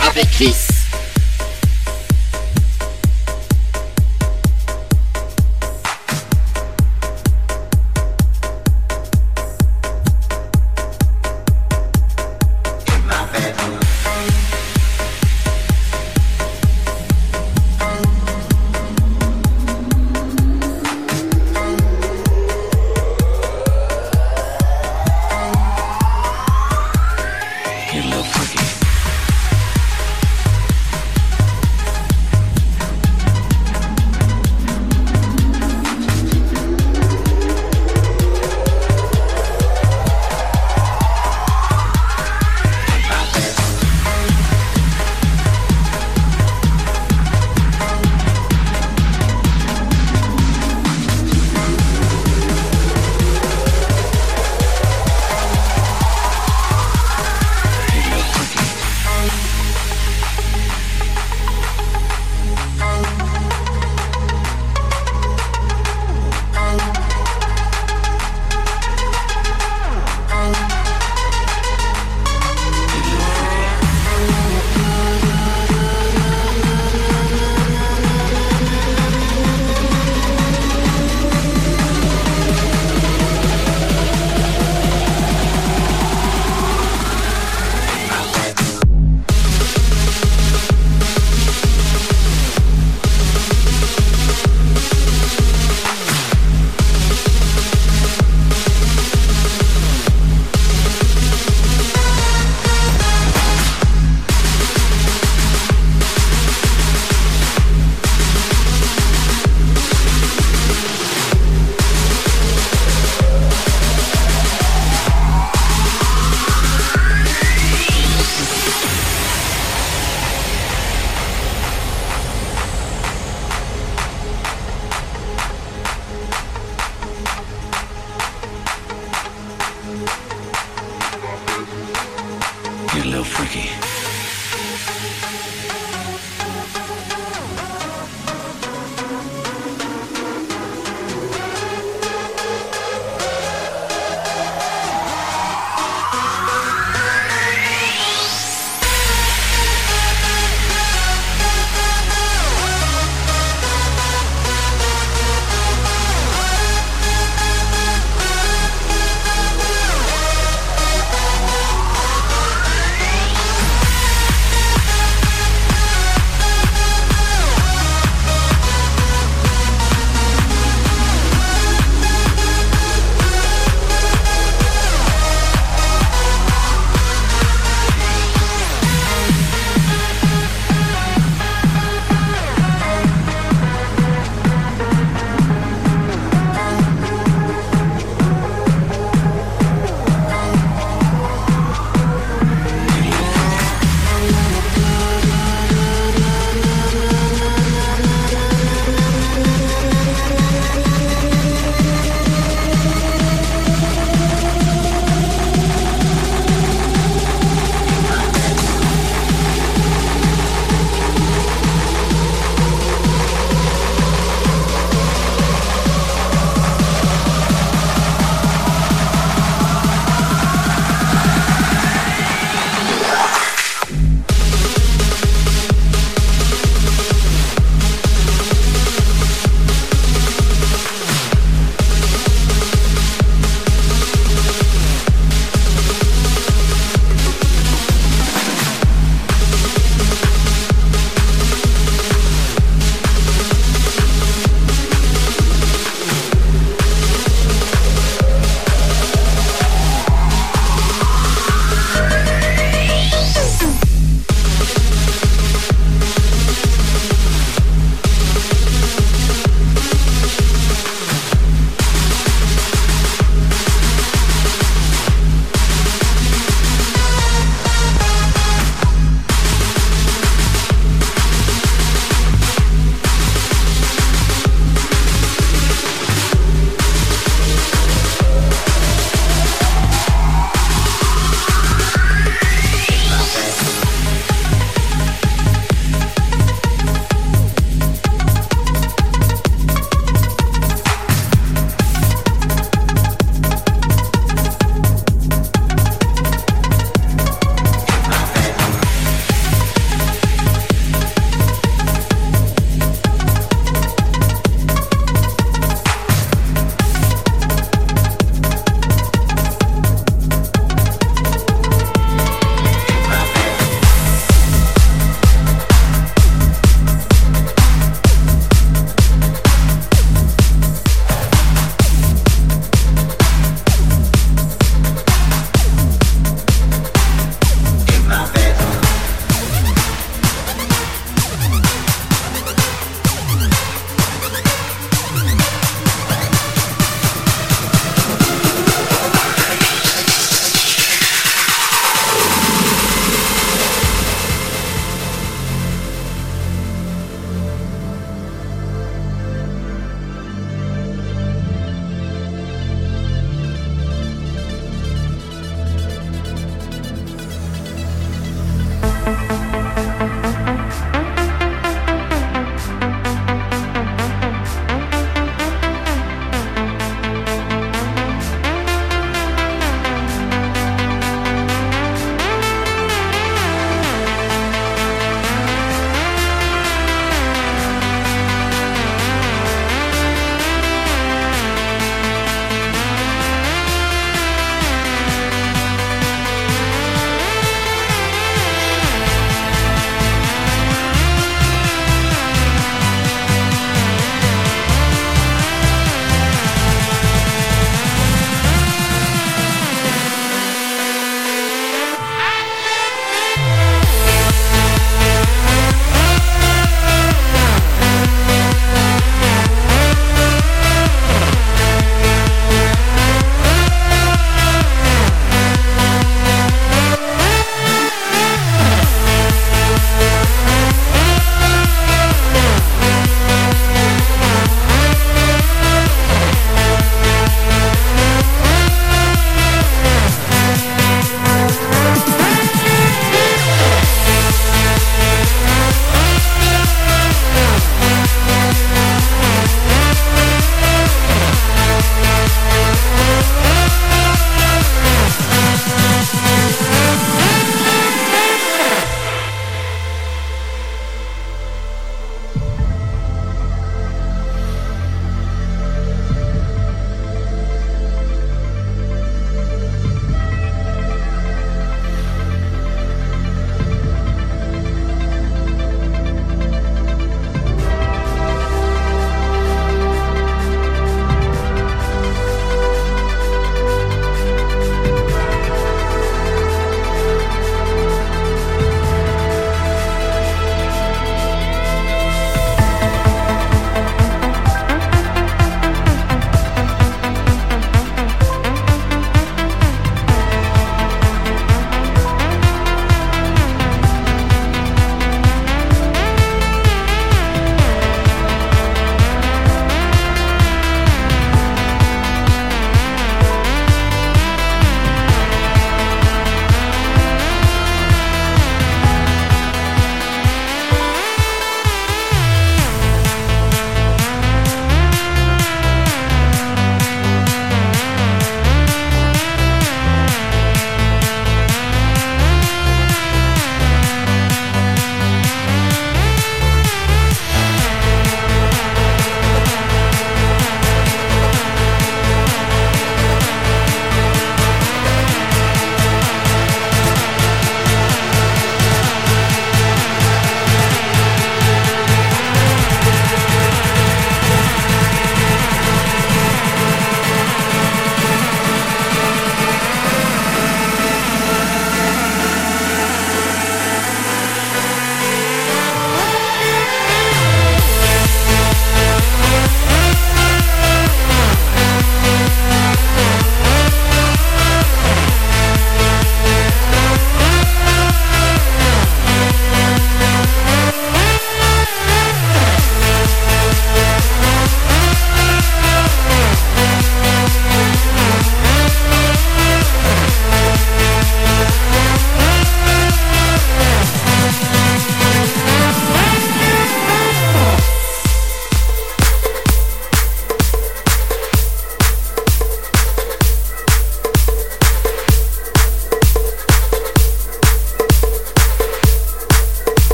avec Chris.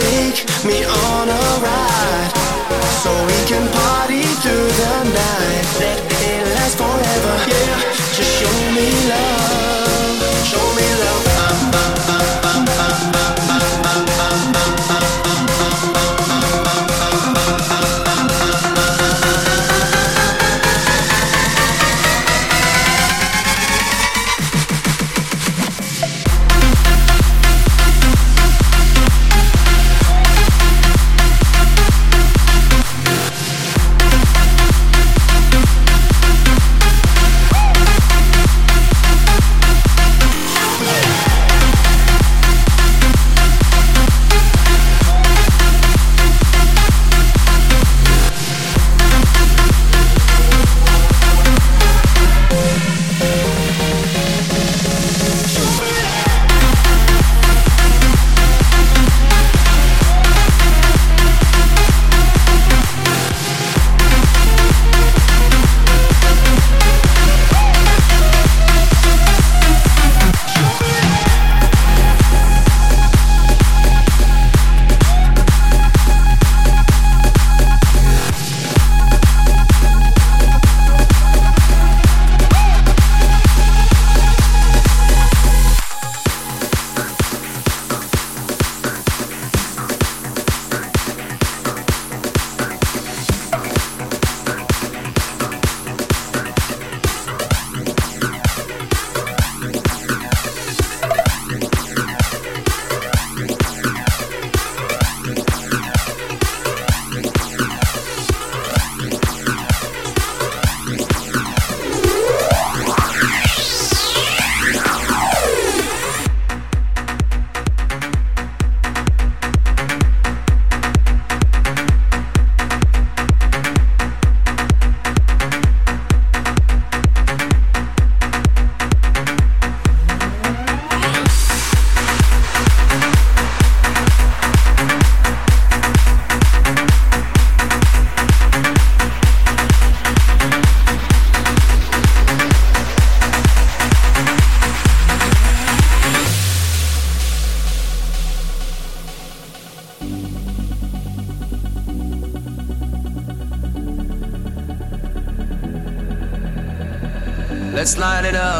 take me on a ride so we can party through the night. Let it last forever. Yeah, just show me love. Show me love.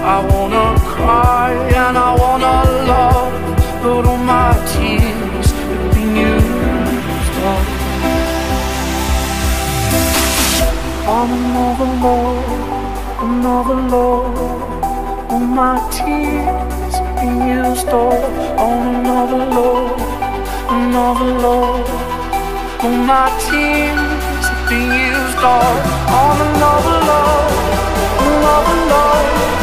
I wanna cry and I wanna love, but all my tears have been used up. On another love, another love, all my tears been used up. On another love, another love, all my tears been used up. On another love, another love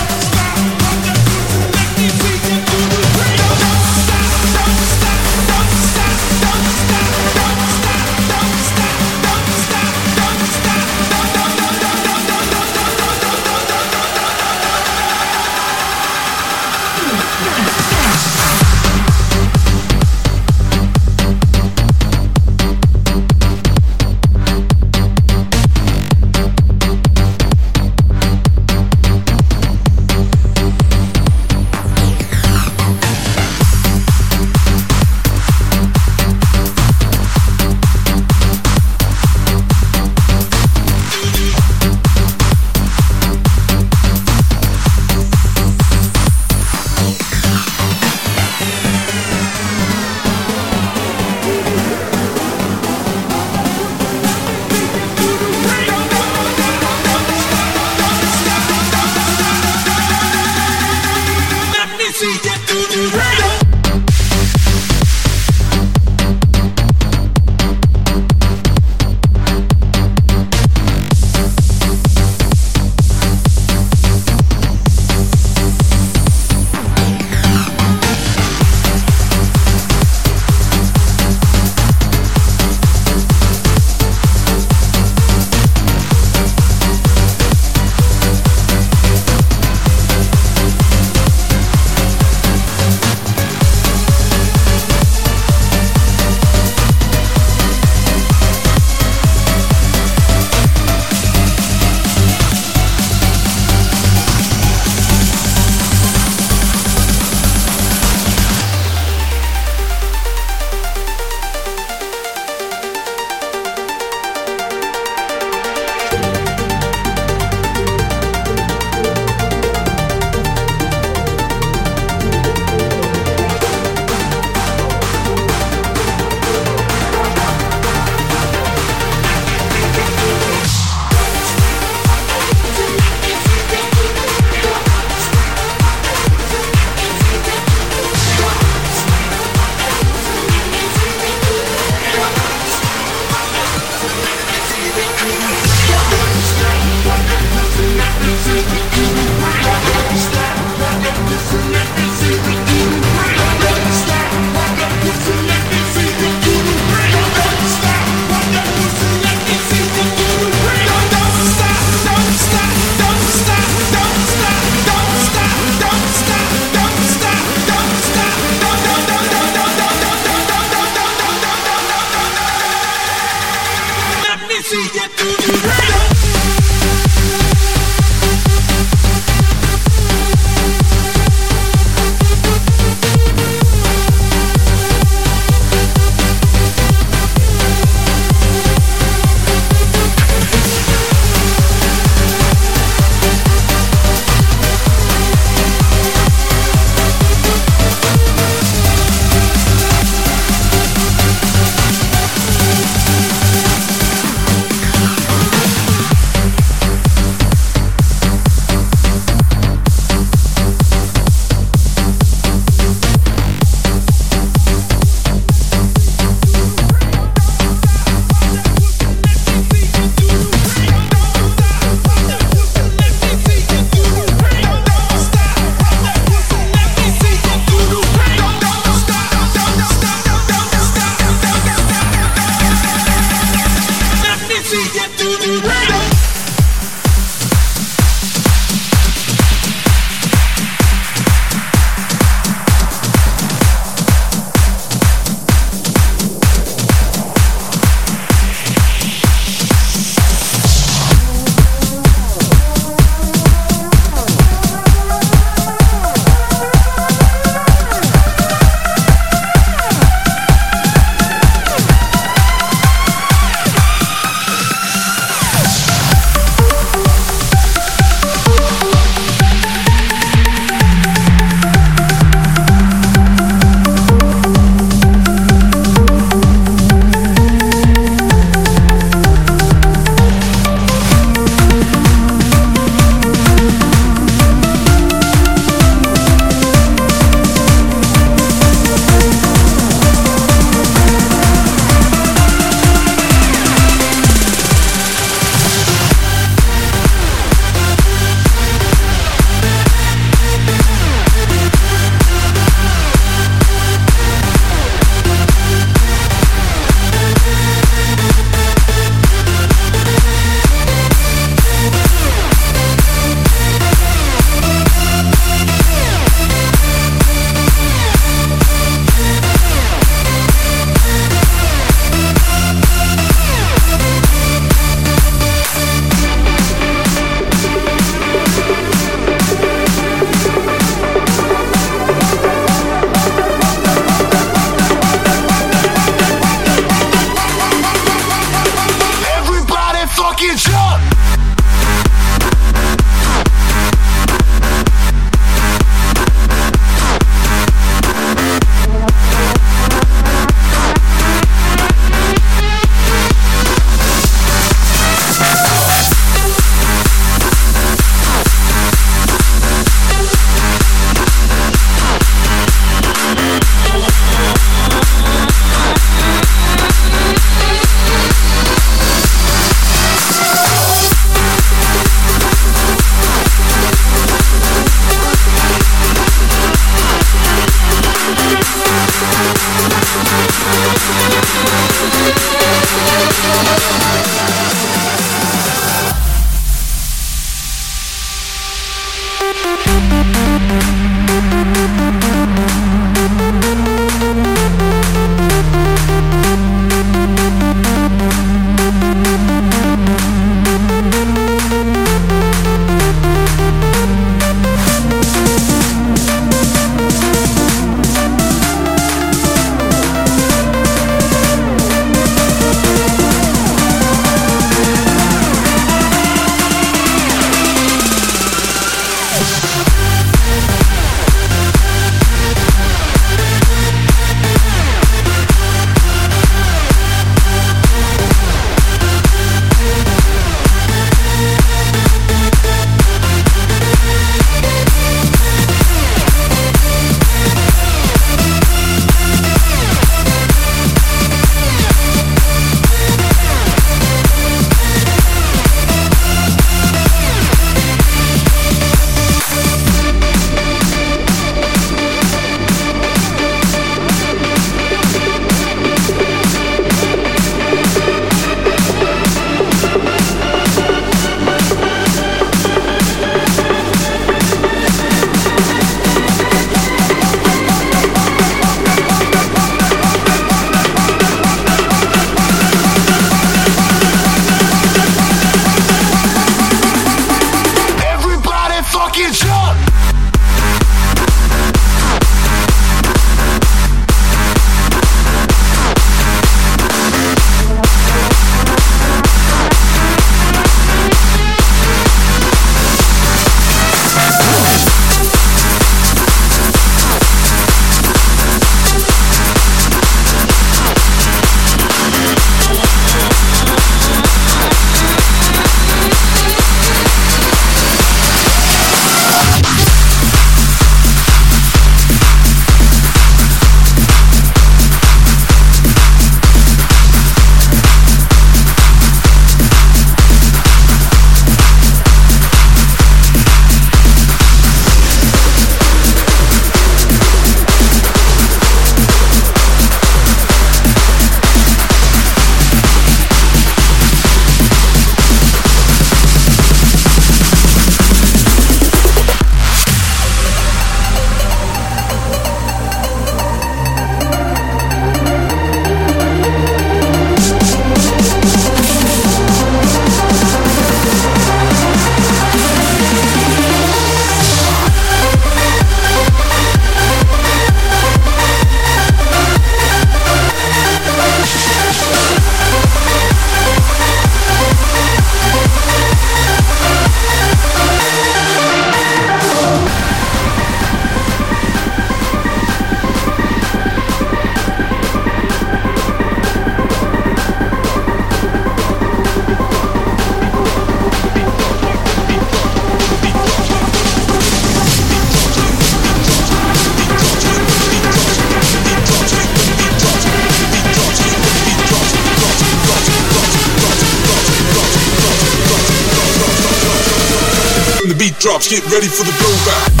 get ready for the blowback.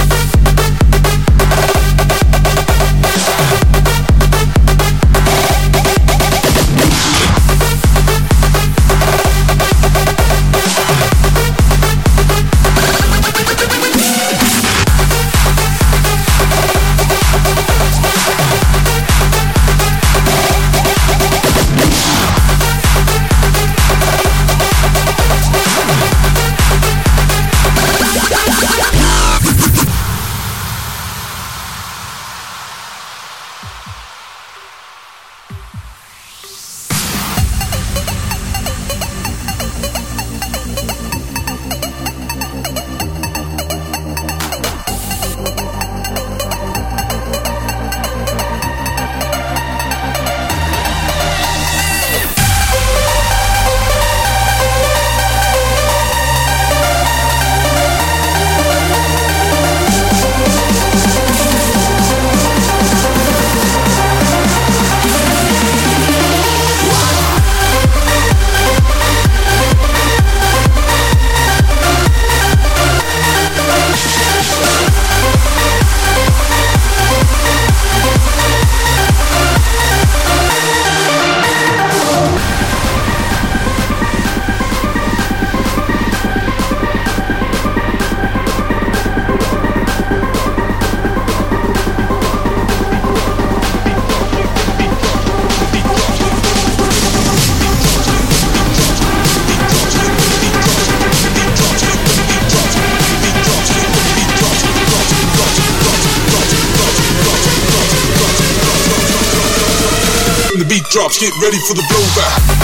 Get ready for the blowback.